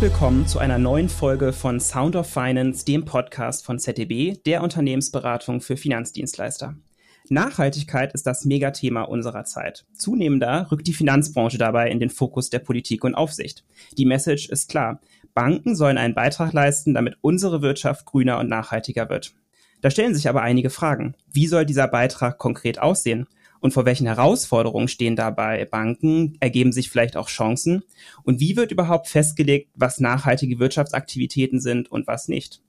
Willkommen zu einer neuen Folge von Sound of Finance, dem Podcast von ZDB, der Unternehmensberatung für Finanzdienstleister. Nachhaltigkeit ist das Megathema unserer Zeit. Zunehmender rückt die Finanzbranche dabei in den Fokus der Politik und Aufsicht. Die Message ist klar. Banken sollen einen Beitrag leisten, damit unsere Wirtschaft grüner und nachhaltiger wird. Da stellen sich aber einige Fragen. Wie soll dieser Beitrag konkret aussehen? Und vor welchen Herausforderungen stehen dabei Banken? Ergeben sich vielleicht auch Chancen? Und wie wird überhaupt festgelegt, was nachhaltige Wirtschaftsaktivitäten sind und was nicht?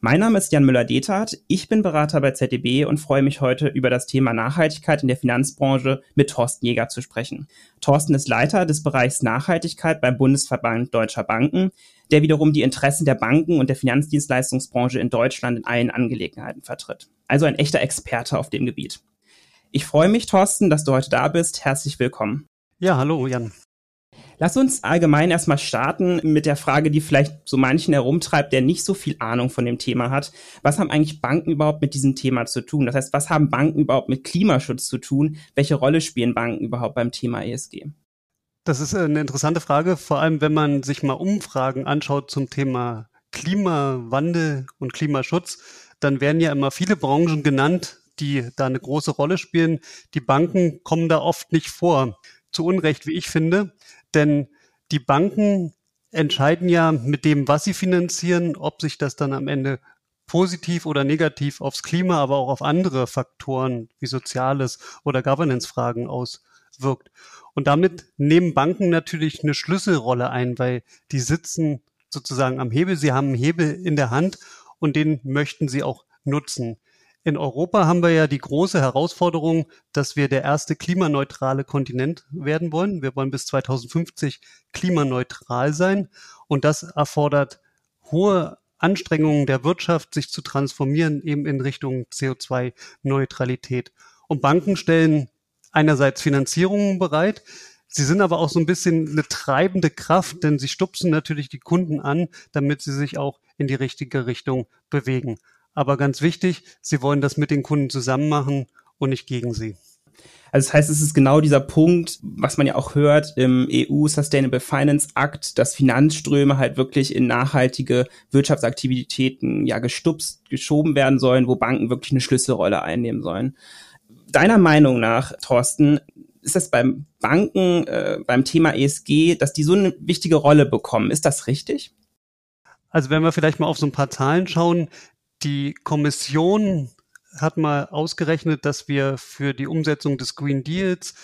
Mein Name ist Jan Müller-Dethardt. Ich bin Berater bei ZDB und freue mich heute über das Thema Nachhaltigkeit in der Finanzbranche mit Thorsten Jäger zu sprechen. Thorsten ist Leiter des Bereichs Nachhaltigkeit beim Bundesverband Deutscher Banken, der wiederum die Interessen der Banken und der Finanzdienstleistungsbranche in Deutschland in allen Angelegenheiten vertritt. Also ein echter Experte auf dem Gebiet. Ich freue mich, Thorsten, dass du heute da bist. Herzlich willkommen. Ja, hallo, Jan. Lass uns allgemein erstmal starten mit der Frage, die vielleicht so manchen herumtreibt, der nicht so viel Ahnung von dem Thema hat. Was haben eigentlich Banken überhaupt mit diesem Thema zu tun? Das heißt, was haben Banken überhaupt mit Klimaschutz zu tun? Welche Rolle spielen Banken überhaupt beim Thema ESG? Das ist eine interessante Frage, vor allem wenn man sich mal Umfragen anschaut zum Thema Klimawandel und Klimaschutz, dann werden ja immer viele Branchen genannt, die da eine große Rolle spielen. Die Banken kommen da oft nicht vor. Zu Unrecht, wie ich finde. Denn die Banken entscheiden ja mit dem, was sie finanzieren, ob sich das dann am Ende positiv oder negativ aufs Klima, aber auch auf andere Faktoren wie Soziales oder Governance-Fragen auswirkt. Und damit nehmen Banken natürlich eine Schlüsselrolle ein, weil die sitzen sozusagen am Hebel, sie haben einen Hebel in der Hand und den möchten sie auch nutzen. In Europa haben wir ja die große Herausforderung, dass wir der erste klimaneutrale Kontinent werden wollen. Wir wollen bis 2050 klimaneutral sein und das erfordert hohe Anstrengungen der Wirtschaft, sich zu transformieren eben in Richtung CO2-Neutralität. Und Banken stellen einerseits Finanzierungen bereit, Sie sind aber auch so ein bisschen eine treibende Kraft, denn sie stupsen natürlich die Kunden an, damit sie sich auch in die richtige Richtung bewegen. Aber ganz wichtig, sie wollen das mit den Kunden zusammen machen und nicht gegen sie. Also das heißt, es ist genau dieser Punkt, was man ja auch hört im EU Sustainable Finance Act, dass Finanzströme halt wirklich in nachhaltige Wirtschaftsaktivitäten ja gestupst, geschoben werden sollen, wo Banken wirklich eine Schlüsselrolle einnehmen sollen. Deiner Meinung nach, Thorsten, ist das beim Banken, äh, beim Thema ESG, dass die so eine wichtige Rolle bekommen? Ist das richtig? Also wenn wir vielleicht mal auf so ein paar Zahlen schauen, die Kommission hat mal ausgerechnet, dass wir für die Umsetzung des Green Deals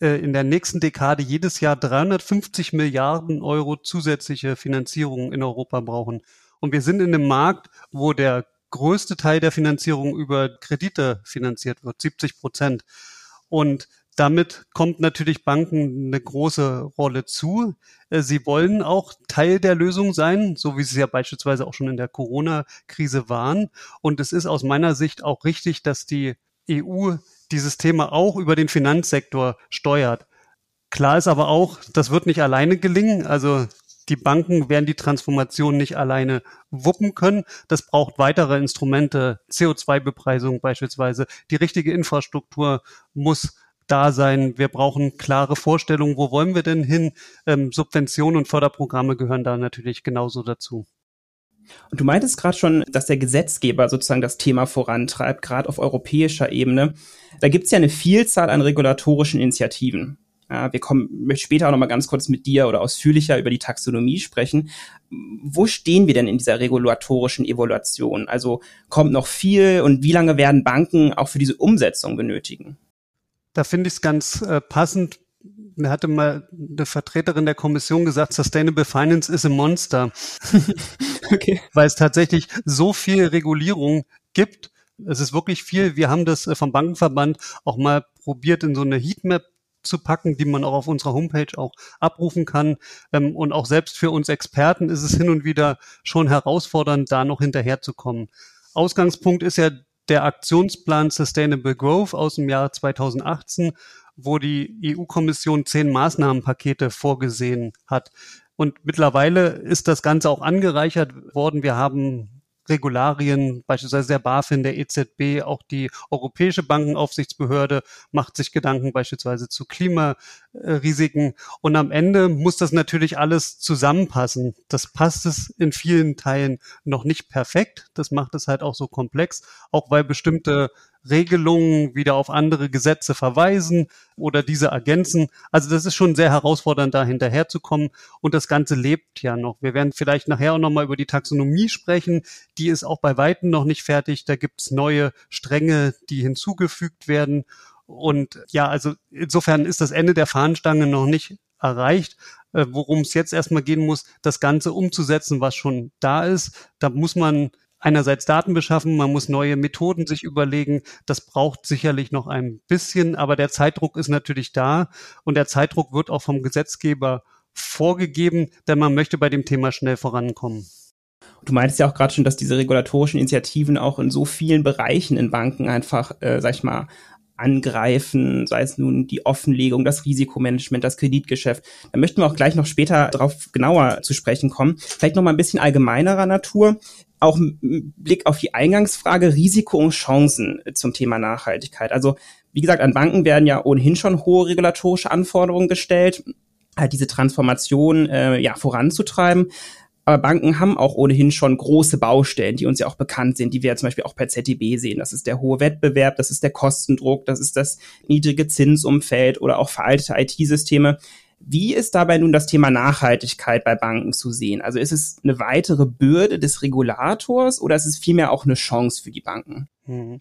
äh, in der nächsten Dekade jedes Jahr 350 Milliarden Euro zusätzliche Finanzierung in Europa brauchen. Und wir sind in einem Markt, wo der größte Teil der Finanzierung über Kredite finanziert wird, 70 Prozent. Und damit kommt natürlich Banken eine große Rolle zu. Äh, sie wollen auch Teil der Lösung sein, so wie sie ja beispielsweise auch schon in der Corona-Krise waren. Und es ist aus meiner Sicht auch richtig, dass die EU dieses Thema auch über den Finanzsektor steuert. Klar ist aber auch, das wird nicht alleine gelingen. Also die Banken werden die Transformation nicht alleine wuppen können. Das braucht weitere Instrumente, CO2-Bepreisung beispielsweise. Die richtige Infrastruktur muss da sein. Wir brauchen klare Vorstellungen, wo wollen wir denn hin? Ähm, Subventionen und Förderprogramme gehören da natürlich genauso dazu. Und du meintest gerade schon, dass der Gesetzgeber sozusagen das Thema vorantreibt, gerade auf europäischer Ebene. Da gibt es ja eine Vielzahl an regulatorischen Initiativen. Ja, wir kommen möchte später auch noch mal ganz kurz mit dir oder ausführlicher über die Taxonomie sprechen. Wo stehen wir denn in dieser regulatorischen Evaluation? Also kommt noch viel und wie lange werden Banken auch für diese Umsetzung benötigen? Da finde ich es ganz äh, passend. Mir hatte mal eine Vertreterin der Kommission gesagt, Sustainable Finance is a Monster. okay. Weil es tatsächlich so viel Regulierung gibt. Es ist wirklich viel. Wir haben das äh, vom Bankenverband auch mal probiert, in so eine Heatmap zu packen, die man auch auf unserer Homepage auch abrufen kann. Ähm, und auch selbst für uns Experten ist es hin und wieder schon herausfordernd, da noch hinterherzukommen. Ausgangspunkt ist ja der Aktionsplan Sustainable Growth aus dem Jahr 2018, wo die EU-Kommission zehn Maßnahmenpakete vorgesehen hat. Und mittlerweile ist das Ganze auch angereichert worden. Wir haben Regularien, beispielsweise der BaFin, der EZB, auch die Europäische Bankenaufsichtsbehörde macht sich Gedanken beispielsweise zu Klimarisiken. Und am Ende muss das natürlich alles zusammenpassen. Das passt es in vielen Teilen noch nicht perfekt. Das macht es halt auch so komplex, auch weil bestimmte Regelungen wieder auf andere Gesetze verweisen oder diese ergänzen. Also das ist schon sehr herausfordernd, da hinterherzukommen. Und das Ganze lebt ja noch. Wir werden vielleicht nachher auch nochmal über die Taxonomie sprechen. Die ist auch bei Weitem noch nicht fertig. Da gibt's neue Stränge, die hinzugefügt werden. Und ja, also insofern ist das Ende der Fahnenstange noch nicht erreicht. Äh, worum es jetzt erstmal gehen muss, das Ganze umzusetzen, was schon da ist. Da muss man einerseits Daten beschaffen, man muss neue Methoden sich überlegen. Das braucht sicherlich noch ein bisschen, aber der Zeitdruck ist natürlich da und der Zeitdruck wird auch vom Gesetzgeber vorgegeben, denn man möchte bei dem Thema schnell vorankommen. Du meintest ja auch gerade schon, dass diese regulatorischen Initiativen auch in so vielen Bereichen in Banken einfach, äh, sag ich mal, angreifen, sei es nun die Offenlegung, das Risikomanagement, das Kreditgeschäft. Da möchten wir auch gleich noch später darauf genauer zu sprechen kommen. Vielleicht noch mal ein bisschen allgemeinerer Natur auch Blick auf die Eingangsfrage Risiko und Chancen zum Thema Nachhaltigkeit. Also wie gesagt, an Banken werden ja ohnehin schon hohe regulatorische Anforderungen gestellt, halt diese Transformation äh, ja voranzutreiben. Aber Banken haben auch ohnehin schon große Baustellen, die uns ja auch bekannt sind, die wir ja zum Beispiel auch per ZDB sehen. Das ist der hohe Wettbewerb, das ist der Kostendruck, das ist das niedrige Zinsumfeld oder auch veraltete IT-Systeme. Wie ist dabei nun das Thema Nachhaltigkeit bei Banken zu sehen? Also ist es eine weitere Bürde des Regulators oder ist es vielmehr auch eine Chance für die Banken? Mhm.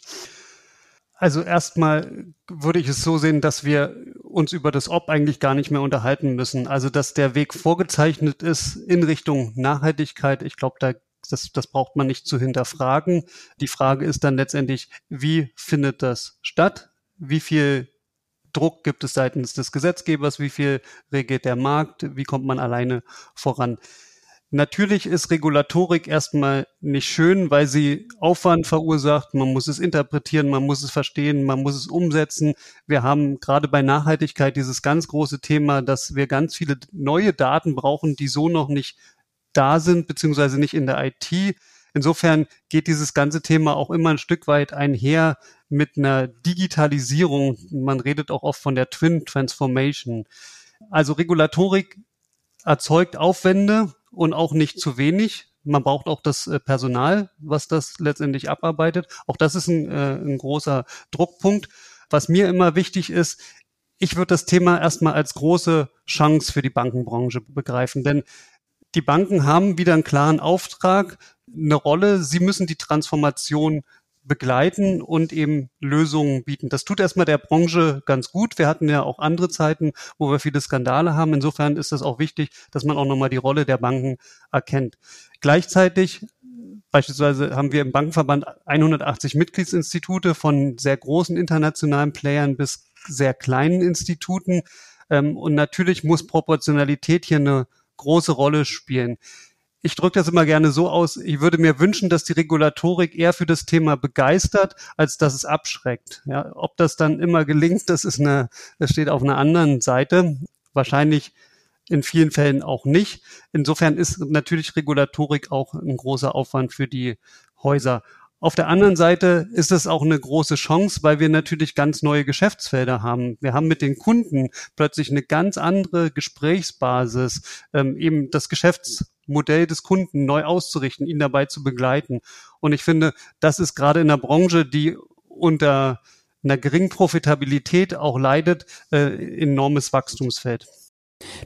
Also erstmal würde ich es so sehen, dass wir uns über das Ob eigentlich gar nicht mehr unterhalten müssen. Also dass der Weg vorgezeichnet ist in Richtung Nachhaltigkeit. Ich glaube, da das, das braucht man nicht zu hinterfragen. Die Frage ist dann letztendlich, wie findet das statt? Wie viel Druck gibt es seitens des Gesetzgebers, wie viel regelt der Markt, wie kommt man alleine voran. Natürlich ist Regulatorik erstmal nicht schön, weil sie Aufwand verursacht. Man muss es interpretieren, man muss es verstehen, man muss es umsetzen. Wir haben gerade bei Nachhaltigkeit dieses ganz große Thema, dass wir ganz viele neue Daten brauchen, die so noch nicht da sind, beziehungsweise nicht in der IT. Insofern geht dieses ganze Thema auch immer ein Stück weit einher mit einer Digitalisierung. Man redet auch oft von der Twin Transformation. Also Regulatorik erzeugt Aufwände und auch nicht zu wenig. Man braucht auch das äh, Personal, was das letztendlich abarbeitet. Auch das ist ein, äh, ein großer Druckpunkt. Was mir immer wichtig ist, ich würde das Thema erstmal als große Chance für die Bankenbranche begreifen, denn die Banken haben wieder einen klaren Auftrag, eine Rolle. Sie müssen die Transformation begleiten und eben Lösungen bieten. Das tut erstmal der Branche ganz gut. Wir hatten ja auch andere Zeiten, wo wir viele Skandale haben. Insofern ist es auch wichtig, dass man auch nochmal die Rolle der Banken erkennt. Gleichzeitig Beispielsweise haben wir im Bankenverband 180 Mitgliedsinstitute von sehr großen internationalen Playern bis sehr kleinen Instituten. Ähm, und natürlich muss Proportionalität hier eine große Rolle spielen ich drücke das immer gerne so aus, ich würde mir wünschen, dass die Regulatorik eher für das Thema begeistert, als dass es abschreckt. Ja, ob das dann immer gelingt, das ist eine, das steht auf einer anderen Seite. Wahrscheinlich in vielen Fällen auch nicht. Insofern ist natürlich Regulatorik auch ein großer Aufwand für die Häuser. Auf der anderen Seite ist es auch eine große Chance, weil wir natürlich ganz neue Geschäftsfelder haben. Wir haben mit den Kunden plötzlich eine ganz andere Gesprächsbasis, ähm, eben das Geschäftsmodell des Kunden neu auszurichten, ihn dabei zu begleiten. Und ich finde, das ist gerade in der Branche, die unter einer geringen Profitabilität auch leidet, äh, enormes Wachstumsfeld.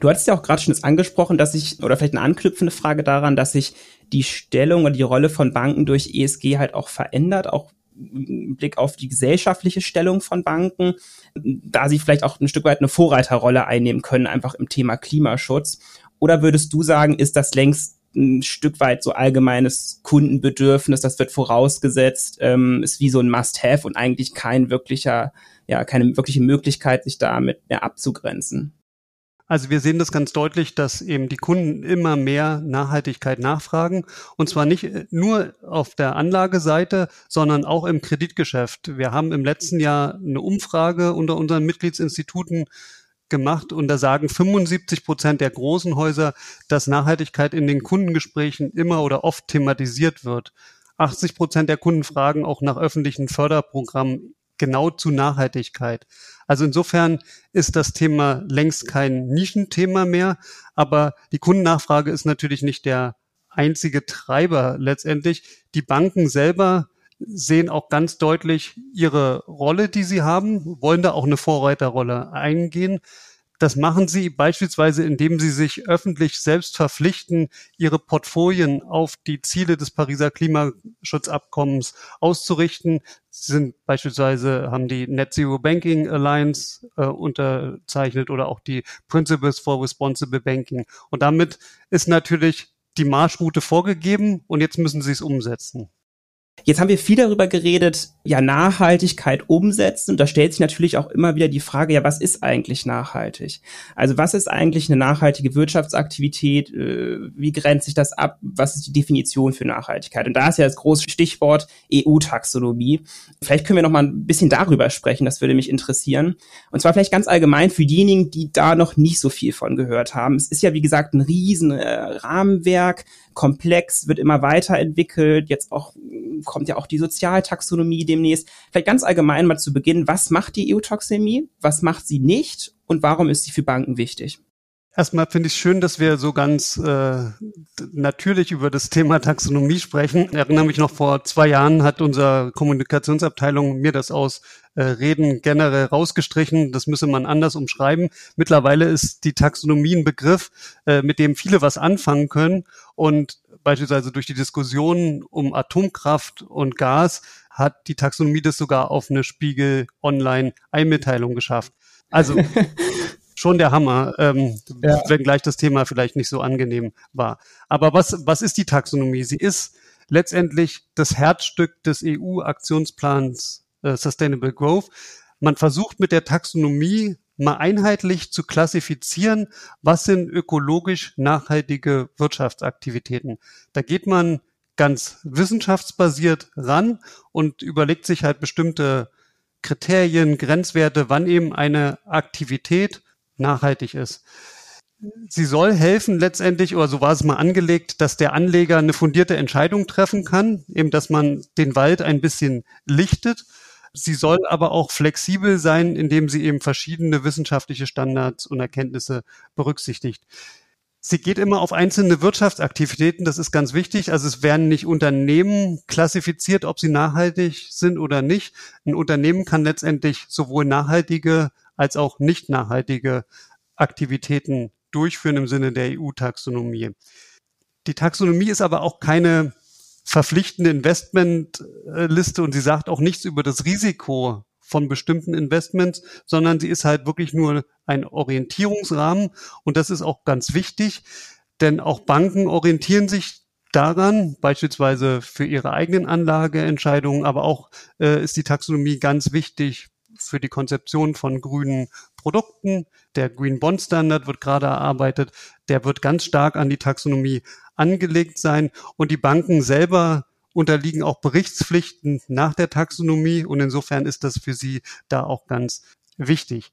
Du hattest ja auch gerade schon das angesprochen, dass sich, oder vielleicht eine anknüpfende Frage daran, dass sich die Stellung und die Rolle von Banken durch ESG halt auch verändert, auch im Blick auf die gesellschaftliche Stellung von Banken, da sie vielleicht auch ein Stück weit eine Vorreiterrolle einnehmen können, einfach im Thema Klimaschutz. Oder würdest du sagen, ist das längst ein Stück weit so allgemeines Kundenbedürfnis, das wird vorausgesetzt, ähm, ist wie so ein Must-Have und eigentlich kein wirklicher, ja, keine wirkliche Möglichkeit, sich damit mehr abzugrenzen? Also wir sehen das ganz deutlich, dass eben die Kunden immer mehr Nachhaltigkeit nachfragen. Und zwar nicht äh, nur auf der Anlageseite, sondern auch im Kreditgeschäft. Wir haben im letzten Jahr eine Umfrage unter unseren Mitgliedsinstituten gemacht und da sagen 75 Prozent der großen Häuser, dass Nachhaltigkeit in den Kundengesprächen immer oder oft thematisiert wird. 80 Prozent der Kunden fragen auch nach öffentlichen Förderprogrammen genau zu Nachhaltigkeit. Also insofern ist das Thema längst kein Nischenthema mehr, aber die Kundennachfrage ist natürlich nicht der einzige Treiber letztendlich. Die Banken selber sehen auch ganz deutlich ihre Rolle, die sie haben, wollen da auch eine Vorreiterrolle eingehen. Das machen sie beispielsweise, indem sie sich öffentlich selbst verpflichten, ihre Portfolien auf die Ziele des Pariser Klimaschutzabkommens auszurichten. Sie sind beispielsweise haben die Net Zero Banking Alliance äh, unterzeichnet oder auch die Principles for Responsible Banking. Und damit ist natürlich die Marschroute vorgegeben und jetzt müssen sie es umsetzen. Jetzt haben wir viel darüber geredet, ja, Nachhaltigkeit umsetzen. Und da stellt sich natürlich auch immer wieder die Frage, ja, was ist eigentlich nachhaltig? Also was ist eigentlich eine nachhaltige Wirtschaftsaktivität? Äh, wie grenzt sich das ab? Was ist die Definition für Nachhaltigkeit? Und da ist ja das große Stichwort EU-Taxonomie. Vielleicht können wir noch mal ein bisschen darüber sprechen. Das würde mich interessieren. Und zwar vielleicht ganz allgemein für diejenigen, die da noch nicht so viel von gehört haben. Es ist ja, wie gesagt, ein riesen äh, Rahmenwerk, komplex, wird immer weiterentwickelt. Jetzt auch kommt ja auch die Sozialtaxonomie demnächst. Vielleicht ganz allgemein mal zu Beginn, was macht die EU-Taxonomie? Was macht sie nicht? Und warum ist sie für Banken wichtig? Erstmal finde ich schön, dass wir so ganz äh, natürlich über das Thema Taxonomie sprechen. Ich erinnere mich noch vor zwei Jahren hat unsere Kommunikationsabteilung mir das aus äh, Reden generell rausgestrichen. Das müsse man anders umschreiben. Mittlerweile ist die Taxonomie ein Begriff, äh, mit dem viele was anfangen können. Und beispielsweise durch die Diskussion um Atomkraft und Gas hat die Taxonomie das sogar auf eine Spiegel Online Einmitteilung geschafft. Also schon der Hammer, ähm, ja. wenngleich das Thema vielleicht nicht so angenehm war. Aber was, was ist die Taxonomie? Sie ist letztendlich das Herzstück des EU-Aktionsplans äh, Sustainable Growth. Man versucht mit der Taxonomie mal einheitlich zu klassifizieren, was sind ökologisch nachhaltige Wirtschaftsaktivitäten. Da geht man ganz wissenschaftsbasiert ran und überlegt sich halt bestimmte Kriterien, Grenzwerte, wann eben eine Aktivität nachhaltig ist. Sie soll helfen letztendlich, oder so war es mal angelegt, dass der Anleger eine fundierte Entscheidung treffen kann, eben dass man den Wald ein bisschen lichtet. Sie soll aber auch flexibel sein, indem sie eben verschiedene wissenschaftliche Standards und Erkenntnisse berücksichtigt. Sie geht immer auf einzelne Wirtschaftsaktivitäten, das ist ganz wichtig. Also es werden nicht Unternehmen klassifiziert, ob sie nachhaltig sind oder nicht. Ein Unternehmen kann letztendlich sowohl nachhaltige als auch nicht nachhaltige Aktivitäten durchführen im Sinne der EU-Taxonomie. Die Taxonomie ist aber auch keine verpflichtende Investmentliste und sie sagt auch nichts über das Risiko von bestimmten Investments, sondern sie ist halt wirklich nur ein Orientierungsrahmen und das ist auch ganz wichtig, denn auch Banken orientieren sich daran, beispielsweise für ihre eigenen Anlageentscheidungen, aber auch äh, ist die Taxonomie ganz wichtig für die Konzeption von grünen Produkten. Der Green Bond Standard wird gerade erarbeitet. Der wird ganz stark an die Taxonomie angelegt sein. Und die Banken selber unterliegen auch Berichtspflichten nach der Taxonomie. Und insofern ist das für sie da auch ganz wichtig.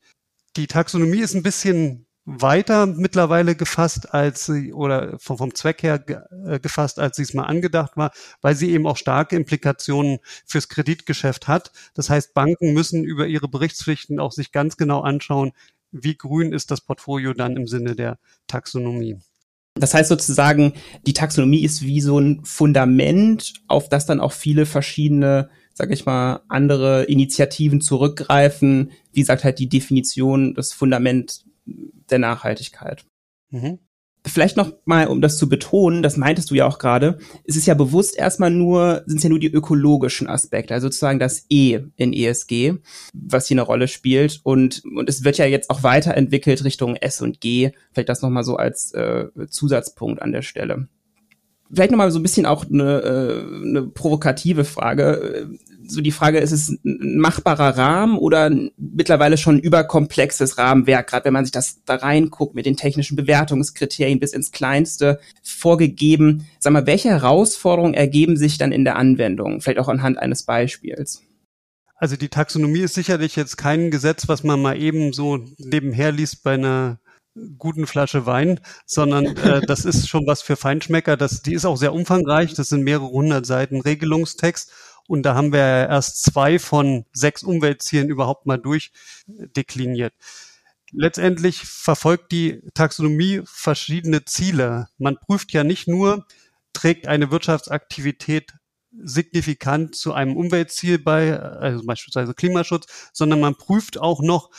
Die Taxonomie ist ein bisschen weiter mittlerweile gefasst als sie oder vom, Zweck her äh, gefasst, als sie es mal angedacht war, weil sie eben auch starke Implikationen fürs Kreditgeschäft hat. Das heißt, Banken müssen über ihre Berichtspflichten auch sich ganz genau anschauen, wie grün ist das Portfolio dann im Sinne der Taxonomie. Das heißt sozusagen, die Taxonomie ist wie so ein Fundament, auf das dann auch viele verschiedene sage ich mal, andere Initiativen zurückgreifen. Wie sagt halt die Definition, das Fundament der Nachhaltigkeit. Mhm. Vielleicht noch mal, um das zu betonen, das meintest du ja auch gerade, es ist ja bewusst erstmal nur, sind es ja nur die ökologischen Aspekte, also sozusagen das E in ESG, was hier eine Rolle spielt. Und, und es wird ja jetzt auch weiterentwickelt Richtung S und G. Vielleicht das nochmal so als äh, Zusatzpunkt an der Stelle. Vielleicht nochmal so ein bisschen auch eine, äh, eine provokative Frage so die Frage, ist es ein machbarer Rahmen oder mittlerweile schon ein überkomplexes Rahmenwerk, gerade wenn man sich das da reinguckt mit den technischen Bewertungskriterien bis ins Kleinste vorgegeben. Sag mal, welche Herausforderungen ergeben sich dann in der Anwendung? Vielleicht auch anhand eines Beispiels. Also die Taxonomie ist sicherlich jetzt kein Gesetz, was man mal eben so nebenher liest bei einer guten Flasche Wein, sondern äh, das ist schon was für Feinschmecker. Das, die ist auch sehr umfangreich. Das sind mehrere hundert Seiten Regelungstext. Und da haben wir erst zwei von sechs Umweltzielen überhaupt mal durchdekliniert. Letztendlich verfolgt die Taxonomie verschiedene Ziele. Man prüft ja nicht nur, trägt eine Wirtschaftsaktivität signifikant zu einem Umweltziel bei, also beispielsweise Klimaschutz, sondern man prüft auch noch,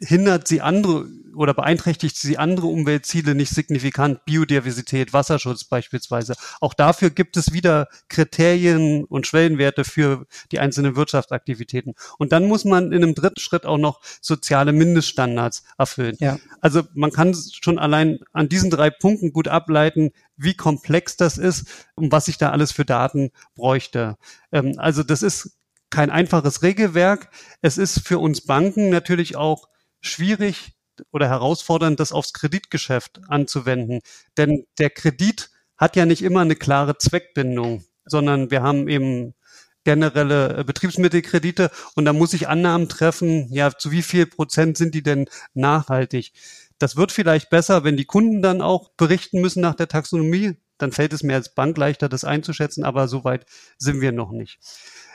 hindert sie andere oder beeinträchtigt sie andere Umweltziele nicht signifikant, Biodiversität, Wasserschutz beispielsweise. Auch dafür gibt es wieder Kriterien und Schwellenwerte für die einzelnen Wirtschaftsaktivitäten. Und dann muss man in einem dritten Schritt auch noch soziale Mindeststandards erfüllen. Ja. Also man kann schon allein an diesen drei Punkten gut ableiten, wie komplex das ist und was ich da alles für Daten bräuchte. Ähm, also das ist kein einfaches Regelwerk. Es ist für uns Banken natürlich auch schwierig oder herausfordernd, das aufs Kreditgeschäft anzuwenden. Denn der Kredit hat ja nicht immer eine klare Zweckbindung, sondern wir haben eben generelle Betriebsmittelkredite und da muss ich Annahmen treffen, ja, zu wie viel Prozent sind die denn nachhaltig? Das wird vielleicht besser, wenn die Kunden dann auch berichten müssen nach der Taxonomie. Dann fällt es mir als Bank leichter, das einzuschätzen, aber so weit sind wir noch nicht.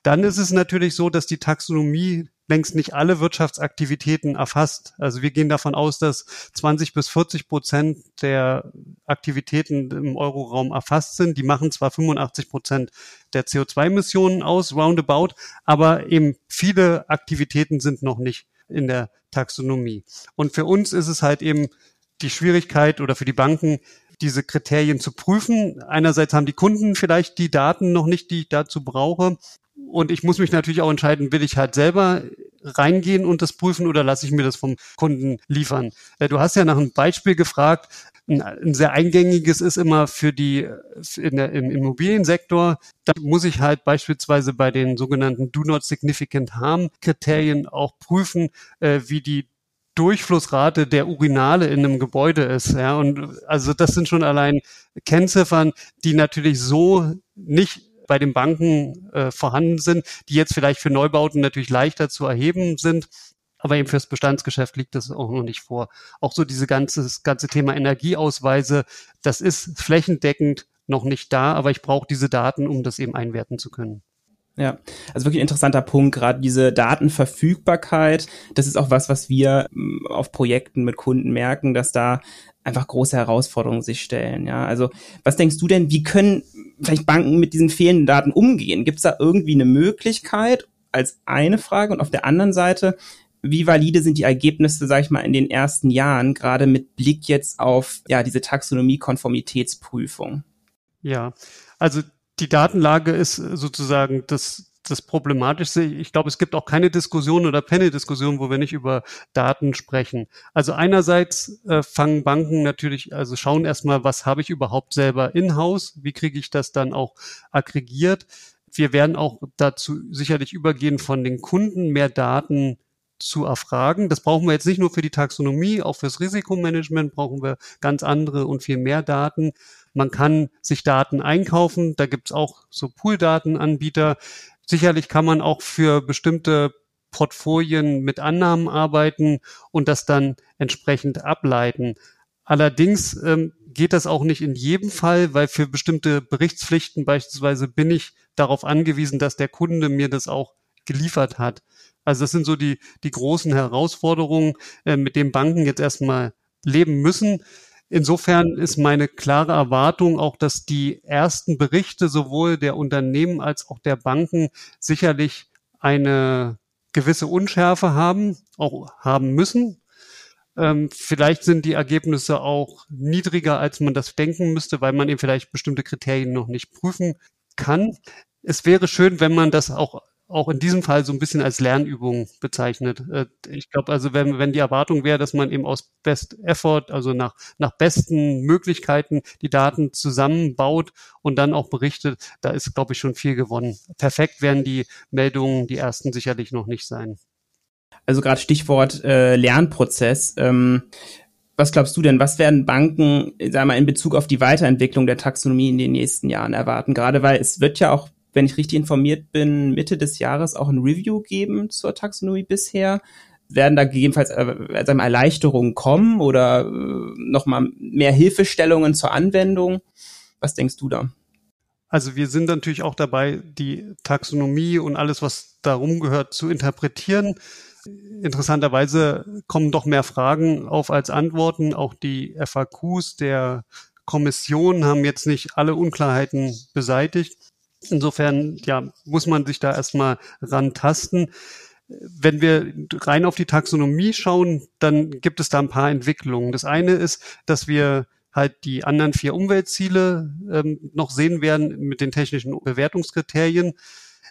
Dann ist es natürlich so, dass die Taxonomie längst nicht alle Wirtschaftsaktivitäten erfasst. Also wir gehen davon aus, dass 20 bis 40 Prozent der Aktivitäten im Euroraum erfasst sind. Die machen zwar 85 Prozent der CO2-Emissionen aus, roundabout, aber eben viele Aktivitäten sind noch nicht in der Taxonomie. Und für uns ist es halt eben die Schwierigkeit oder für die Banken, diese Kriterien zu prüfen. Einerseits haben die Kunden vielleicht die Daten noch nicht, die ich dazu brauche. Und ich muss mich natürlich auch entscheiden, will ich halt selber reingehen und das prüfen oder lasse ich mir das vom Kunden liefern? Äh, du hast ja nach einem Beispiel gefragt. Ein, sehr eingängiges ist immer für die in der, im Immobiliensektor. Da muss ich halt beispielsweise bei den sogenannten Do Not Significant Harm Kriterien auch prüfen, äh, wie die Durchflussrate der Urinale in einem Gebäude ist. Ja, und also das sind schon allein Kennziffern, die natürlich so nicht bei den Banken äh, vorhanden sind, die jetzt vielleicht für Neubauten natürlich leichter zu erheben sind. Aber eben fürs Bestandsgeschäft liegt das auch noch nicht vor. Auch so diese ganze, das ganze Thema Energieausweise, das ist flächendeckend noch nicht da, aber ich brauche diese Daten, um das eben einwerten zu können. Ja, also wirklich ein interessanter Punkt, gerade diese Datenverfügbarkeit. Das ist auch was, was wir mm, auf Projekten mit Kunden merken, dass da einfach große Herausforderungen sich stellen. Ja, also was denkst du denn, wie können vielleicht Banken mit diesen fehlenden Daten umgehen? Gibt es da irgendwie eine Möglichkeit als eine Frage und auf der anderen Seite, wie valide sind die Ergebnisse, sage ich mal, in den ersten Jahren, gerade mit Blick jetzt auf ja diese Taxonomie-Konformitätsprüfung? Ja, also die Datenlage ist sozusagen das das Problematische. Ich glaube, es gibt auch keine Diskussion oder Panel-Diskussion, wo wir nicht über Daten sprechen. Also einerseits äh, fangen Banken natürlich, also schauen erstmal, was habe ich überhaupt selber in-house? Wie kriege ich das dann auch aggregiert? Wir werden auch dazu sicherlich übergehen, von den Kunden mehr Daten zu erfragen. Das brauchen wir jetzt nicht nur für die Taxonomie, auch fürs Risikomanagement brauchen wir ganz andere und viel mehr Daten. Man kann sich Daten einkaufen. Da gibt's auch so Pool-Datenanbieter. Sicherlich kann man auch für bestimmte Portfolien mit Annahmen arbeiten und das dann entsprechend ableiten. Allerdings ähm, geht das auch nicht in jedem Fall, weil für bestimmte Berichtspflichten beispielsweise bin ich darauf angewiesen, dass der Kunde mir das auch geliefert hat. Also das sind so die, die großen Herausforderungen, äh, mit denen Banken jetzt erstmal leben müssen. Insofern ist meine klare Erwartung auch, dass die ersten Berichte sowohl der Unternehmen als auch der Banken sicherlich eine gewisse Unschärfe haben, auch haben müssen. Ähm, vielleicht sind die Ergebnisse auch niedriger, als man das denken müsste, weil man eben vielleicht bestimmte Kriterien noch nicht prüfen kann. Es wäre schön, wenn man das auch auch in diesem Fall so ein bisschen als Lernübung bezeichnet. Äh, ich glaube, also wenn, wenn die Erwartung wäre, dass man eben aus Best Effort, also nach, nach besten Möglichkeiten die Daten zusammenbaut und dann auch berichtet, da ist, glaube ich, schon viel gewonnen. Perfekt werden die Meldungen, die ersten sicherlich noch nicht sein. Also gerade Stichwort äh, Lernprozess. Ähm, was glaubst du denn, was werden Banken, sag mal, in Bezug auf die Weiterentwicklung der Taxonomie in den nächsten Jahren erwarten? Gerade weil es wird ja auch wenn ich richtig informiert bin, Mitte des Jahres auch ein Review geben zur Taxonomie bisher. werden da gegebenenfalls äh, Erleichterungen kommen oder äh, nochmal mehr Hilfestellungen zur Anwendung? Was denkst du da? Also wir sind natürlich auch dabei, die Taxonomie und alles, was darum gehört, zu interpretieren. Interessanterweise kommen doch mehr Fragen auf als Antworten. Auch die FAQs der Kommission haben jetzt nicht alle Unklarheiten beseitigt. Insofern ja, muss man sich da erstmal rantasten. Wenn wir rein auf die Taxonomie schauen, dann gibt es da ein paar Entwicklungen. Das eine ist, dass wir halt die anderen vier Umweltziele ähm, noch sehen werden mit den technischen Bewertungskriterien.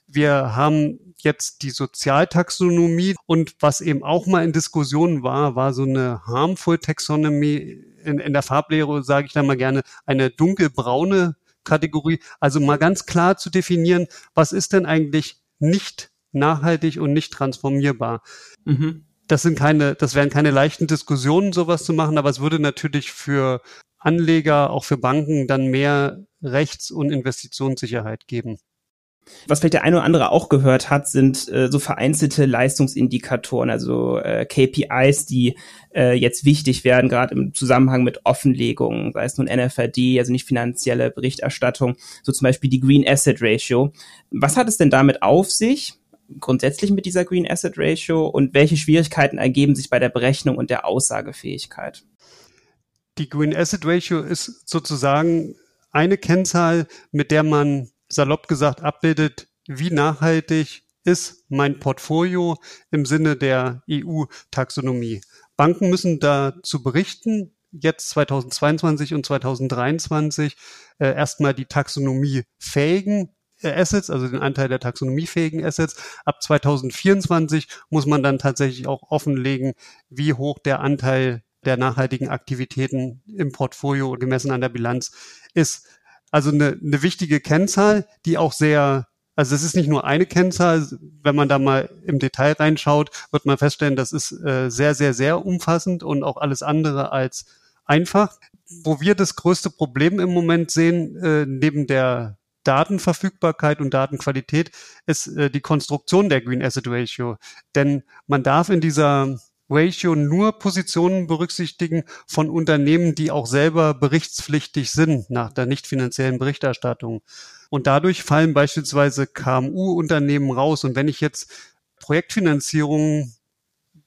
Wir haben jetzt die Sozialtaxonomie und was eben auch mal in Diskussionen war, war so eine harmful Taxonomy in, in der Farblehre, sage ich da mal gerne, eine dunkelbraune Kategorie. Also mal ganz klar zu definieren, was ist denn eigentlich nicht nachhaltig und nicht transformierbar. Mhm. Das sind keine, das wären keine leichten Diskussionen, sowas zu machen, aber es würde natürlich für Anleger, auch für Banken dann mehr Rechts- und Investitionssicherheit geben. Was vielleicht der eine oder andere auch gehört hat, sind äh, so vereinzelte Leistungsindikatoren, also äh, KPIs, die äh, jetzt wichtig werden, gerade im Zusammenhang mit Offenlegungen, sei es nun NFRD, also nicht finanzielle Berichterstattung, so zum Beispiel die Green Asset Ratio. Was hat es denn damit auf sich? grundsätzlich mit dieser Green Asset Ratio und welche Schwierigkeiten ergeben sich bei der Berechnung und der Aussagefähigkeit? Die Green Asset Ratio ist sozusagen eine Kennzahl, mit der man salopp gesagt abbildet, wie nachhaltig ist mein Portfolio im Sinne der EU-Taxonomie. Banken müssen dazu berichten, jetzt 2022 und 2023 äh, erstmal die taxonomiefähigen äh, Assets, also den Anteil der taxonomiefähigen Assets. Ab 2024 muss man dann tatsächlich auch offenlegen, wie hoch der Anteil der nachhaltigen Aktivitäten im Portfolio gemessen an der Bilanz ist. Also eine, eine wichtige Kennzahl, die auch sehr, also es ist nicht nur eine Kennzahl, wenn man da mal im Detail reinschaut, wird man feststellen, das ist äh, sehr, sehr, sehr umfassend und auch alles andere als einfach. Wo wir das größte Problem im Moment sehen, äh, neben der Datenverfügbarkeit und Datenqualität, ist äh, die Konstruktion der Green Asset Ratio. Denn man darf in dieser Ratio nur Positionen berücksichtigen von Unternehmen, die auch selber berichtspflichtig sind nach der nicht finanziellen Berichterstattung. Und dadurch fallen beispielsweise KMU-Unternehmen raus. Und wenn ich jetzt Projektfinanzierung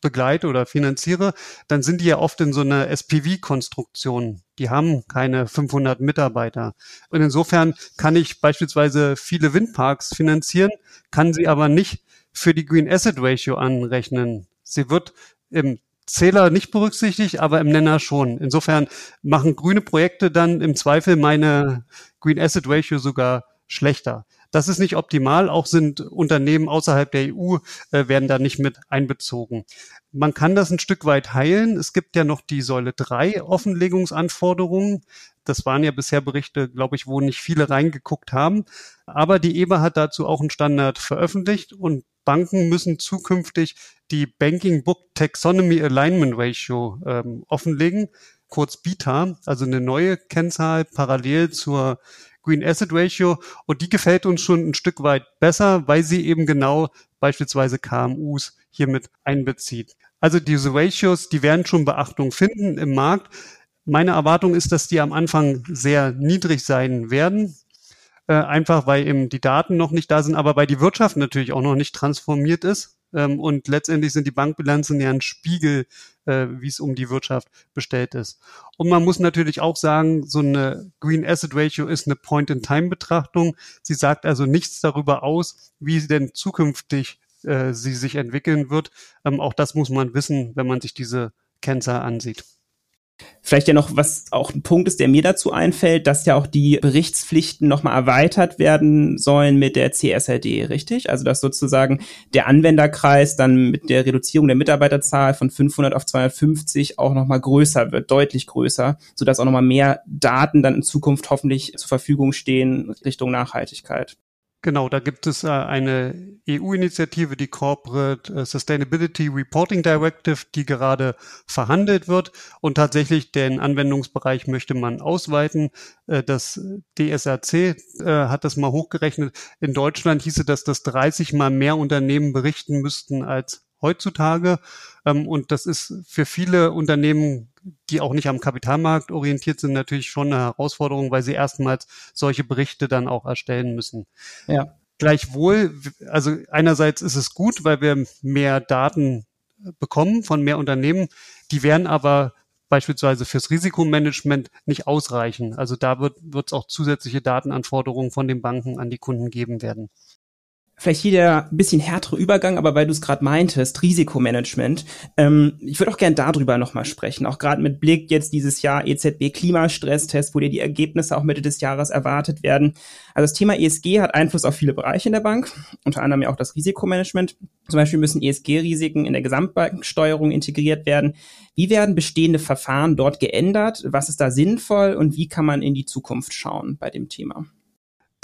begleite oder finanziere, dann sind die ja oft in so einer SPV-Konstruktion. Die haben keine 500 Mitarbeiter. Und insofern kann ich beispielsweise viele Windparks finanzieren, kann sie aber nicht für die Green Asset Ratio anrechnen. Sie wird im Zähler nicht berücksichtigt, aber im Nenner schon. Insofern machen grüne Projekte dann im Zweifel meine Green Asset Ratio sogar schlechter. Das ist nicht optimal. Auch sind Unternehmen außerhalb der EU äh, werden da nicht mit einbezogen. Man kann das ein Stück weit heilen. Es gibt ja noch die Säule 3 Offenlegungsanforderungen. Das waren ja bisher Berichte, glaube ich, wo nicht viele reingeguckt haben. Aber die EBA hat dazu auch einen Standard veröffentlicht und Banken müssen zukünftig die Banking Book Taxonomy Alignment Ratio ähm, offenlegen, kurz BITA, also eine neue Kennzahl parallel zur Green Asset Ratio und die gefällt uns schon ein Stück weit besser, weil sie eben genau beispielsweise KMUs hiermit einbezieht. Also diese Ratios, die werden schon Beachtung finden im Markt. Meine Erwartung ist, dass die am Anfang sehr niedrig sein werden, äh, einfach weil eben die Daten noch nicht da sind, aber weil die Wirtschaft natürlich auch noch nicht transformiert ist. Ähm, und letztendlich sind die Bankbilanzen ja ein Spiegel, äh, wie es um die Wirtschaft bestellt ist. Und man muss natürlich auch sagen, so eine Green Asset Ratio ist eine Point-in-Time-Betrachtung. Sie sagt also nichts darüber aus, wie sie denn zukünftig äh, sie sich entwickeln wird. Ähm, auch das muss man wissen, wenn man sich diese Kennzahl ansieht. Vielleicht ja noch, was auch ein Punkt ist, der mir dazu einfällt, dass ja auch die Berichtspflichten nochmal erweitert werden sollen mit der CSRD, richtig? Also dass sozusagen der Anwenderkreis dann mit der Reduzierung der Mitarbeiterzahl von 500 auf 250 auch nochmal größer wird, deutlich größer, sodass auch nochmal mehr Daten dann in Zukunft hoffentlich zur Verfügung stehen Richtung Nachhaltigkeit. Genau, da gibt es äh, eine EU-Initiative, die Corporate äh, Sustainability Reporting Directive, die gerade verhandelt wird. Und tatsächlich den Anwendungsbereich möchte man ausweiten. Äh, das DSRC hat das mal hochgerechnet. In Deutschland hieße das, dass 30 mal mehr Unternehmen berichten müssten als heutzutage. Ähm, und das ist für viele Unternehmen, die auch nicht am Kapitalmarkt orientiert sind, natürlich schon eine Herausforderung, weil sie erstmals solche Berichte dann auch erstellen müssen. Ja. Gleichwohl, also einerseits ist es gut, weil wir mehr Daten bekommen von mehr Unternehmen. Die werden aber beispielsweise fürs Risikomanagement nicht ausreichen. Also da wird es auch zusätzliche Datenanforderungen von den Banken an die Kunden geben werden. Vielleicht hier der bisschen härtere Übergang, aber weil du es gerade meintest, Risikomanagement. Ähm, ich würde auch gern darüber nochmal sprechen, auch gerade mit Blick jetzt dieses Jahr EZB Klimastresstest, wo dir die Ergebnisse auch Mitte des Jahres erwartet werden. Also das Thema ESG hat Einfluss auf viele Bereiche in der Bank, unter anderem ja auch das Risikomanagement. Zum Beispiel müssen ESG-Risiken in der Gesamtbankensteuerung integriert werden. Wie werden bestehende Verfahren dort geändert? Was ist da sinnvoll und wie kann man in die Zukunft schauen bei dem Thema?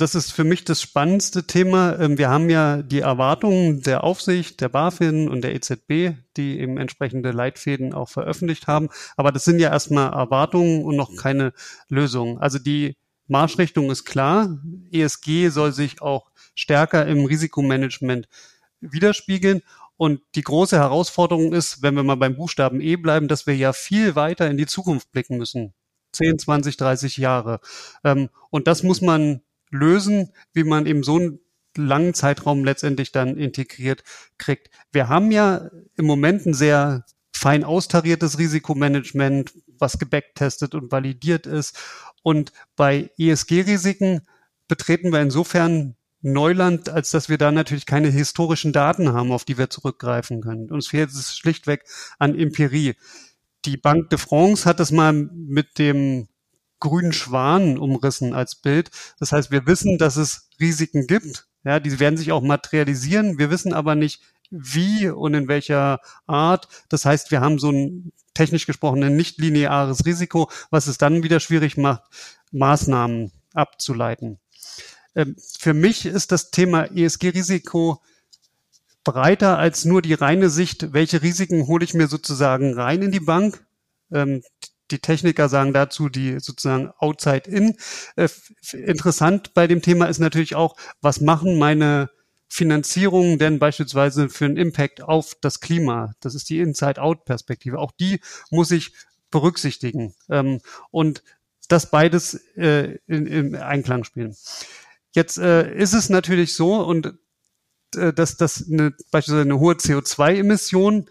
Das ist für mich das spannendste Thema. Ähm, wir haben ja die Erwartungen der Aufsicht, der BaFin und der EZB, die eben entsprechende Leitfäden auch veröffentlicht haben. Aber das sind ja erstmal Erwartungen und noch keine Lösungen. Also die Marschrichtung ist klar. ESG soll sich auch stärker im Risikomanagement widerspiegeln. Und die große Herausforderung ist, wenn wir mal beim Buchstaben E bleiben, dass wir ja viel weiter in die Zukunft blicken müssen. 10, 20, 30 Jahre. Ähm, und das muss man lösen, wie man eben so einen langen Zeitraum letztendlich dann integriert kriegt. Wir haben ja im Moment ein sehr fein austariertes Risikomanagement, was gebacktestet und validiert ist. Und bei ESG-Risiken betreten wir insofern Neuland, als dass wir da natürlich keine historischen Daten haben, auf die wir zurückgreifen können. Uns fehlt es schlichtweg an Empirie. Die Banque de France hat es mal mit dem grünen Schwan umrissen als Bild. Das heißt, wir wissen, dass es Risiken gibt. Ja, die werden sich auch materialisieren. Wir wissen aber nicht, wie und in welcher Art. Das heißt, wir haben so ein technisch gesprochen ein nicht lineares Risiko, was es dann wieder schwierig macht, Maßnahmen abzuleiten. Ähm, für mich ist das Thema ESG-Risiko breiter als nur die reine Sicht, welche Risiken hole ich mir sozusagen rein in die Bank. Die Techniker sagen dazu die sozusagen outside in. Äh, interessant bei dem Thema ist natürlich auch, was machen meine Finanzierungen denn beispielsweise für einen Impact auf das Klima? Das ist die Inside-Out-Perspektive. Auch die muss ich berücksichtigen. Ähm, und das beides äh, im Einklang spielen. Jetzt äh, ist es natürlich so, und dass das eine, beispielsweise eine hohe CO2-Emission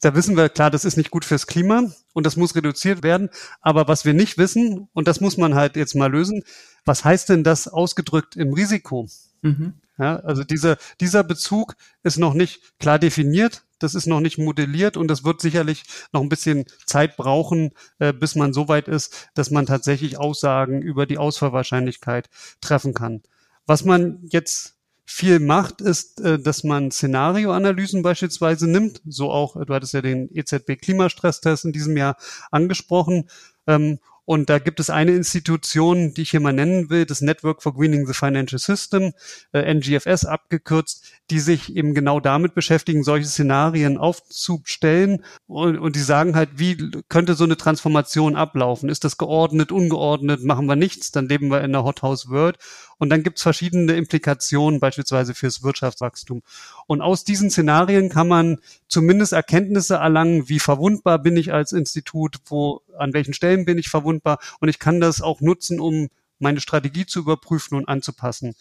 da wissen wir, klar, das ist nicht gut fürs Klima und das muss reduziert werden. Aber was wir nicht wissen, und das muss man halt jetzt mal lösen, was heißt denn das ausgedrückt im Risiko? Mhm. Ja, also dieser, dieser Bezug ist noch nicht klar definiert, das ist noch nicht modelliert und das wird sicherlich noch ein bisschen Zeit brauchen, äh, bis man so weit ist, dass man tatsächlich Aussagen über die Ausfallwahrscheinlichkeit treffen kann. Was man jetzt viel macht, ist, äh, dass man Szenarioanalysen beispielsweise nimmt. So auch, du hattest ja den EZB-Klimastresstest in diesem Jahr angesprochen. Ähm, und da gibt es eine Institution, die ich hier mal nennen will, das Network for Greening the Financial System, äh, NGFS abgekürzt, die sich eben genau damit beschäftigen, solche Szenarien aufzustellen. Und, und die sagen halt, wie könnte so eine Transformation ablaufen? Ist das geordnet, ungeordnet? Machen wir nichts? Dann leben wir in der Hothouse World. Und dann gibt es verschiedene Implikationen, beispielsweise fürs Wirtschaftswachstum. Und aus diesen Szenarien kann man zumindest Erkenntnisse erlangen, wie verwundbar bin ich als Institut, wo, an welchen Stellen bin ich verwundbar. Und ich kann das auch nutzen, um meine Strategie zu überprüfen und anzupassen.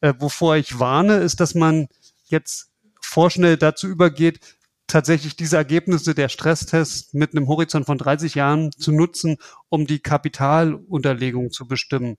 Äh, wovor ich warne, ist, dass man jetzt vorschnell dazu übergeht, tatsächlich diese Ergebnisse der Stresstests mit einem Horizont von 30 Jahren zu nutzen, um die Kapitalunterlegung zu bestimmen.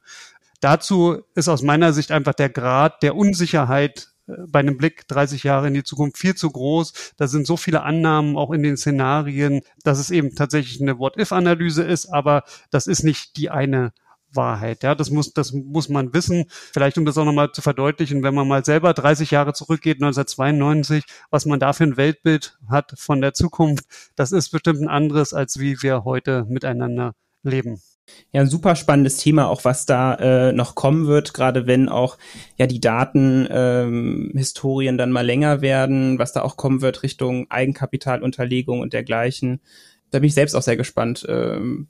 Dazu ist aus meiner Sicht einfach der Grad der Unsicherheit bei einem Blick 30 Jahre in die Zukunft viel zu groß. Da sind so viele Annahmen auch in den Szenarien, dass es eben tatsächlich eine What-If-Analyse ist, aber das ist nicht die eine Wahrheit. Ja, das muss, das muss man wissen. Vielleicht, um das auch nochmal zu verdeutlichen, wenn man mal selber 30 Jahre zurückgeht, 1992, was man da für ein Weltbild hat von der Zukunft, das ist bestimmt ein anderes, als wie wir heute miteinander leben. Ja, ein super spannendes Thema, auch was da äh, noch kommen wird, gerade wenn auch ja die Datenhistorien ähm, dann mal länger werden, was da auch kommen wird Richtung Eigenkapitalunterlegung und dergleichen. Da bin ich selbst auch sehr gespannt. Ähm,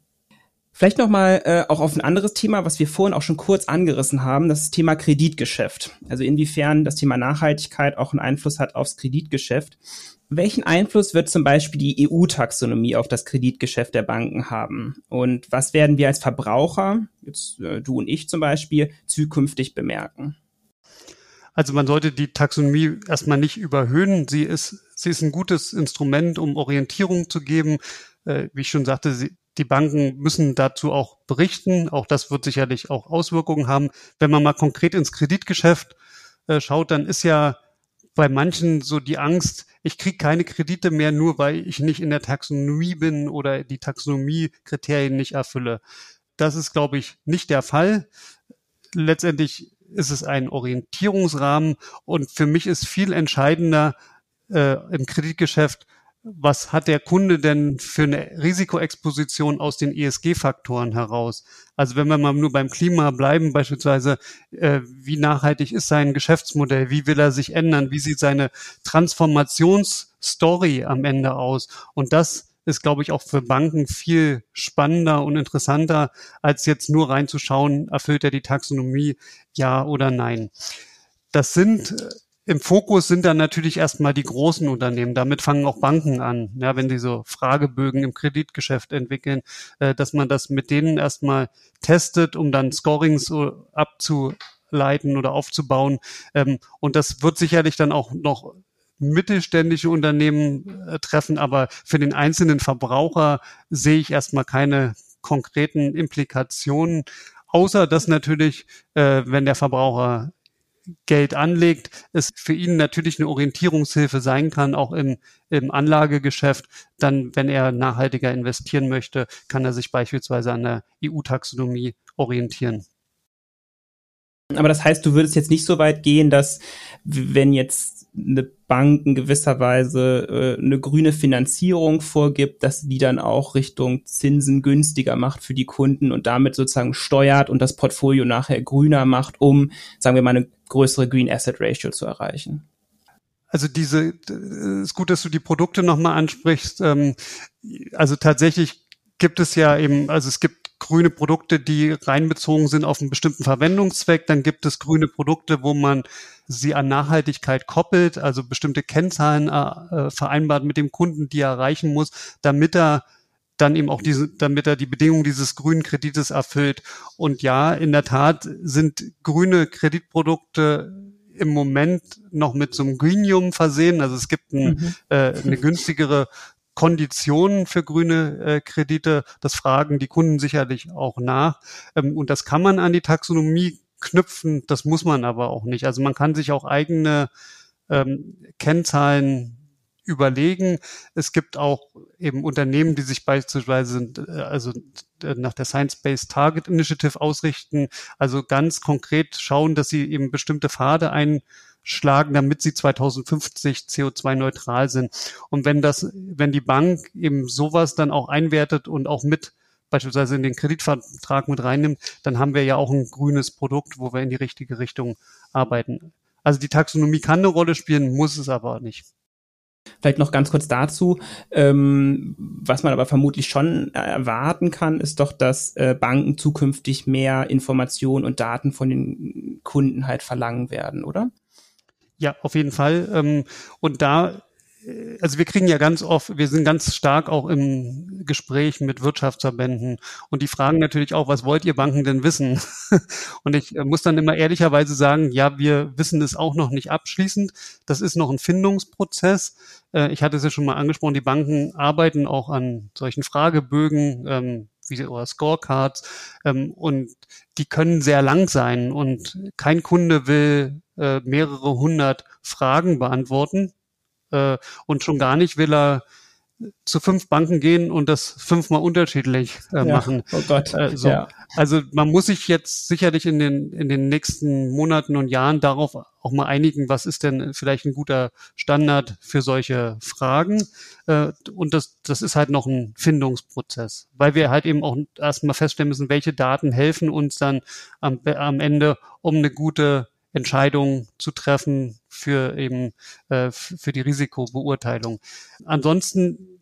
Vielleicht nochmal äh, auch auf ein anderes Thema, was wir vorhin auch schon kurz angerissen haben, das Thema Kreditgeschäft. Also inwiefern das Thema Nachhaltigkeit auch einen Einfluss hat aufs Kreditgeschäft. Welchen Einfluss wird zum Beispiel die EU-Taxonomie auf das Kreditgeschäft der Banken haben? Und was werden wir als Verbraucher, jetzt äh, du und ich zum Beispiel, zukünftig bemerken? Also man sollte die Taxonomie erstmal nicht überhöhen. Sie ist, sie ist ein gutes Instrument, um Orientierung zu geben. Äh, wie ich schon sagte, sie, die Banken müssen dazu auch berichten. Auch das wird sicherlich auch Auswirkungen haben. Wenn man mal konkret ins Kreditgeschäft äh, schaut, dann ist ja bei manchen so die Angst, ich kriege keine Kredite mehr, nur weil ich nicht in der Taxonomie bin oder die Taxonomie-Kriterien nicht erfülle. Das ist, glaube ich, nicht der Fall. Letztendlich ist es ein Orientierungsrahmen und für mich ist viel entscheidender äh, im Kreditgeschäft, was hat der Kunde denn für eine Risikoexposition aus den ESG-Faktoren heraus? Also wenn wir mal nur beim Klima bleiben, beispielsweise, äh, wie nachhaltig ist sein Geschäftsmodell? Wie will er sich ändern? Wie sieht seine Transformationsstory am Ende aus? Und das ist, glaube ich, auch für Banken viel spannender und interessanter, als jetzt nur reinzuschauen, erfüllt er die Taxonomie, ja oder nein. Das sind im Fokus sind dann natürlich erstmal die großen Unternehmen. Damit fangen auch Banken an. Ja, wenn sie so Fragebögen im Kreditgeschäft entwickeln, äh, dass man das mit denen erstmal testet, um dann Scorings so abzuleiten oder aufzubauen. Ähm, und das wird sicherlich dann auch noch mittelständische Unternehmen äh, treffen, aber für den einzelnen Verbraucher sehe ich erstmal keine konkreten Implikationen, außer dass natürlich, äh, wenn der Verbraucher Geld anlegt, es für ihn natürlich eine Orientierungshilfe sein kann, auch im, im Anlagegeschäft. Dann, wenn er nachhaltiger investieren möchte, kann er sich beispielsweise an der EU-Taxonomie orientieren. Aber das heißt, du würdest jetzt nicht so weit gehen, dass wenn jetzt eine Bank in gewisser Weise äh, eine grüne Finanzierung vorgibt, dass die dann auch Richtung Zinsen günstiger macht für die Kunden und damit sozusagen steuert und das Portfolio nachher grüner macht, um, sagen wir mal, eine größere Green Asset Ratio zu erreichen. Also diese, ist gut, dass du die Produkte nochmal ansprichst. Ähm, also tatsächlich gibt es ja eben, also es gibt grüne Produkte, die reinbezogen sind auf einen bestimmten Verwendungszweck. Dann gibt es grüne Produkte, wo man sie an Nachhaltigkeit koppelt, also bestimmte Kennzahlen äh, vereinbart mit dem Kunden, die er erreichen muss, damit er dann eben auch diese, damit er die Bedingungen dieses grünen Kredites erfüllt. Und ja, in der Tat sind grüne Kreditprodukte im Moment noch mit so einem Greenium versehen. Also es gibt ein, mhm. äh, eine günstigere Konditionen für grüne äh, Kredite. Das fragen die Kunden sicherlich auch nach. Ähm, und das kann man an die Taxonomie knüpfen, das muss man aber auch nicht. Also man kann sich auch eigene ähm, Kennzahlen überlegen. Es gibt auch eben Unternehmen, die sich beispielsweise äh, also äh, nach der Science-Based Target Initiative ausrichten, also ganz konkret schauen, dass sie eben bestimmte Pfade ein schlagen, damit sie 2050 CO2-neutral sind. Und wenn das, wenn die Bank eben sowas dann auch einwertet und auch mit beispielsweise in den Kreditvertrag mit reinnimmt, dann haben wir ja auch ein grünes Produkt, wo wir in die richtige Richtung arbeiten. Also die Taxonomie kann eine Rolle spielen, muss es aber nicht. Vielleicht noch ganz kurz dazu. Ähm, was man aber vermutlich schon erwarten kann, ist doch, dass äh, Banken zukünftig mehr Informationen und Daten von den Kunden halt verlangen werden, oder? Ja, auf jeden Fall. Ähm, und da, äh, also wir kriegen ja ganz oft, wir sind ganz stark auch im Gespräch mit Wirtschaftsverbänden und die fragen natürlich auch, was wollt ihr Banken denn wissen? Und ich äh, muss dann immer ehrlicherweise sagen, ja, wir wissen es auch noch nicht abschließend. Das ist noch ein Findungsprozess. Äh, ich hatte es ja schon mal angesprochen, die Banken arbeiten auch an solchen Fragebögen ähm, wie oder Scorecards ähm, und die können sehr lang sein und kein Kunde will äh, mehrere hundert Fragen beantworten äh, und schon gar nicht will er zu fünf Banken gehen und das fünfmal unterschiedlich äh, machen. Ja, oh Gott. Äh, so. ja. Also man muss sich jetzt sicherlich in den, in den nächsten Monaten und Jahren darauf auch mal einigen, was ist denn vielleicht ein guter Standard für solche Fragen. Äh, und das, das ist halt noch ein Findungsprozess, weil wir halt eben auch erstmal feststellen müssen, welche Daten helfen uns dann am, am Ende, um eine gute Entscheidung zu treffen für eben äh, für die Risikobeurteilung. Ansonsten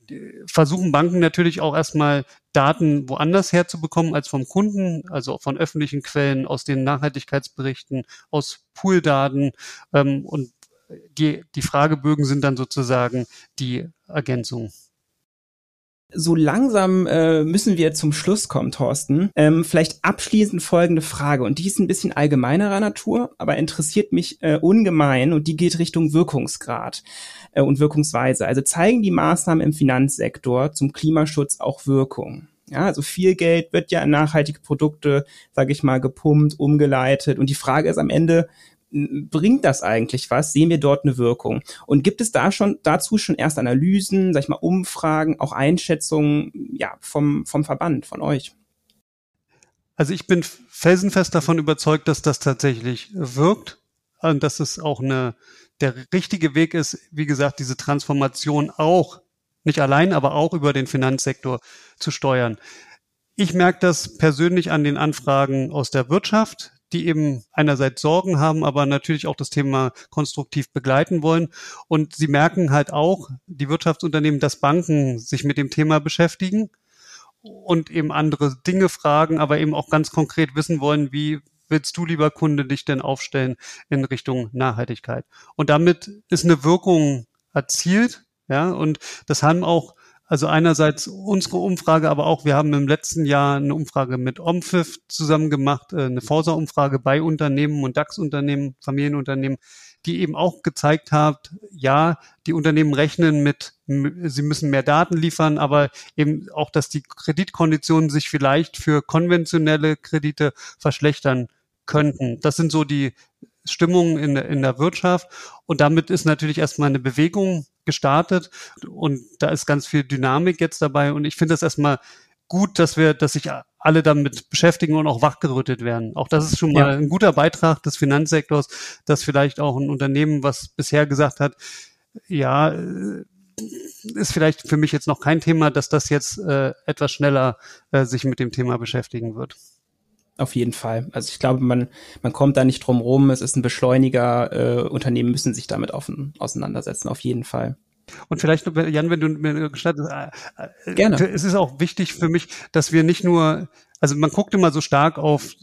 versuchen Banken natürlich auch erstmal Daten woanders herzubekommen als vom Kunden, also von öffentlichen Quellen, aus den Nachhaltigkeitsberichten, aus Pooldaten. Ähm, und die, die Fragebögen sind dann sozusagen die Ergänzung so langsam äh, müssen wir zum Schluss kommen, Thorsten. Ähm, vielleicht abschließend folgende Frage, und die ist ein bisschen allgemeinerer Natur, aber interessiert mich äh, ungemein und die geht Richtung Wirkungsgrad äh, und Wirkungsweise. Also zeigen die Maßnahmen im Finanzsektor zum Klimaschutz auch Wirkung? Ja, also viel Geld wird ja in nachhaltige Produkte, sage ich mal, gepumpt, umgeleitet. Und die Frage ist am Ende, bringt das eigentlich was? Sehen wir dort eine Wirkung? Und gibt es da schon dazu schon erst Analysen, sag ich mal, Umfragen, auch Einschätzungen ja, vom, vom Verband, von euch? Also ich bin felsenfest davon überzeugt, dass das tatsächlich wirkt und dass es auch eine, der richtige Weg ist, wie gesagt, diese Transformation auch, nicht allein, aber auch über den Finanzsektor zu steuern. Ich merke das persönlich an den Anfragen aus der Wirtschaft, die eben einerseits Sorgen haben, aber natürlich auch das Thema konstruktiv begleiten wollen. Und sie merken halt auch, die Wirtschaftsunternehmen, dass Banken sich mit dem Thema beschäftigen und eben andere Dinge fragen, aber eben auch ganz konkret wissen wollen, wie willst du, lieber Kunde, dich denn aufstellen in Richtung Nachhaltigkeit? Und damit ist eine Wirkung erzielt, ja, und das haben auch also einerseits unsere Umfrage, aber auch wir haben im letzten Jahr eine Umfrage mit OMFIF zusammen gemacht, äh, eine Forsa-Umfrage bei Unternehmen und DAX-Unternehmen, Familienunternehmen, die eben auch gezeigt hat, ja, die Unternehmen rechnen mit, sie müssen mehr Daten liefern, aber eben auch, dass die Kreditkonditionen sich vielleicht für konventionelle Kredite verschlechtern könnten. Das sind so die Stimmungen in, in der Wirtschaft. Und damit ist natürlich erstmal eine Bewegung gestartet und da ist ganz viel Dynamik jetzt dabei und ich finde das erstmal gut, dass wir, dass sich alle damit beschäftigen und auch wachgerüttet werden. Auch das ist schon mal ja. ein guter Beitrag des Finanzsektors, dass vielleicht auch ein Unternehmen, was bisher gesagt hat, ja, äh, ist vielleicht für mich jetzt noch kein Thema, dass das jetzt äh, etwas schneller äh, sich mit dem Thema beschäftigen wird. Auf jeden Fall. Also ich glaube, man, man kommt da nicht drum rum. Es ist ein Beschleuniger. Äh, Unternehmen müssen sich damit offen auseinandersetzen. Auf jeden Fall. Und vielleicht, Jan, wenn du mir gestattest, äh, äh, Gerne. es ist auch wichtig für mich, dass wir nicht nur, also man guckt immer so stark auf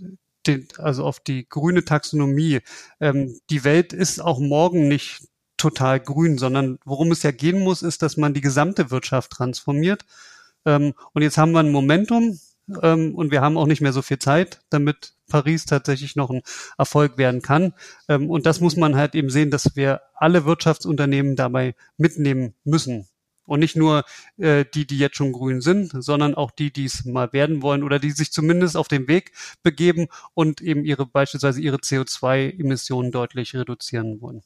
den, also auf die grüne Taxonomie. Ähm, die Welt ist auch morgen nicht total grün, sondern worum es ja gehen muss, ist, dass man die gesamte Wirtschaft transformiert. Ähm, und jetzt haben wir ein Momentum, ähm, und wir haben auch nicht mehr so viel Zeit, damit Paris tatsächlich noch ein Erfolg werden kann. Ähm, und das muss man halt eben sehen, dass wir alle Wirtschaftsunternehmen dabei mitnehmen müssen. Und nicht nur äh, die, die jetzt schon grün sind, sondern auch die, die es mal werden wollen oder die sich zumindest auf den Weg begeben und eben ihre beispielsweise ihre CO2-Emissionen deutlich reduzieren wollen.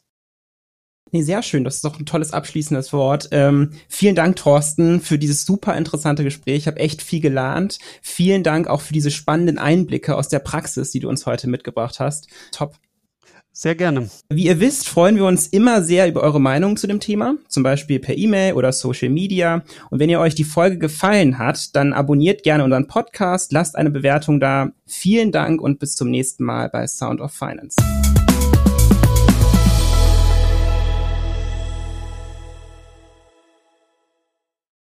Nee, sehr schön. Das ist doch ein tolles abschließendes Wort. Ähm, vielen Dank, Thorsten, für dieses super interessante Gespräch. Ich habe echt viel gelernt. Vielen Dank auch für diese spannenden Einblicke aus der Praxis, die du uns heute mitgebracht hast. Top. Sehr gerne. Wie ihr wisst, freuen wir uns immer sehr über eure Meinung zu dem Thema, zum Beispiel per E-Mail oder Social Media. Und wenn ihr euch die Folge gefallen hat, dann abonniert gerne unseren Podcast, lasst eine Bewertung da. Vielen Dank und bis zum nächsten Mal bei Sound of Finance.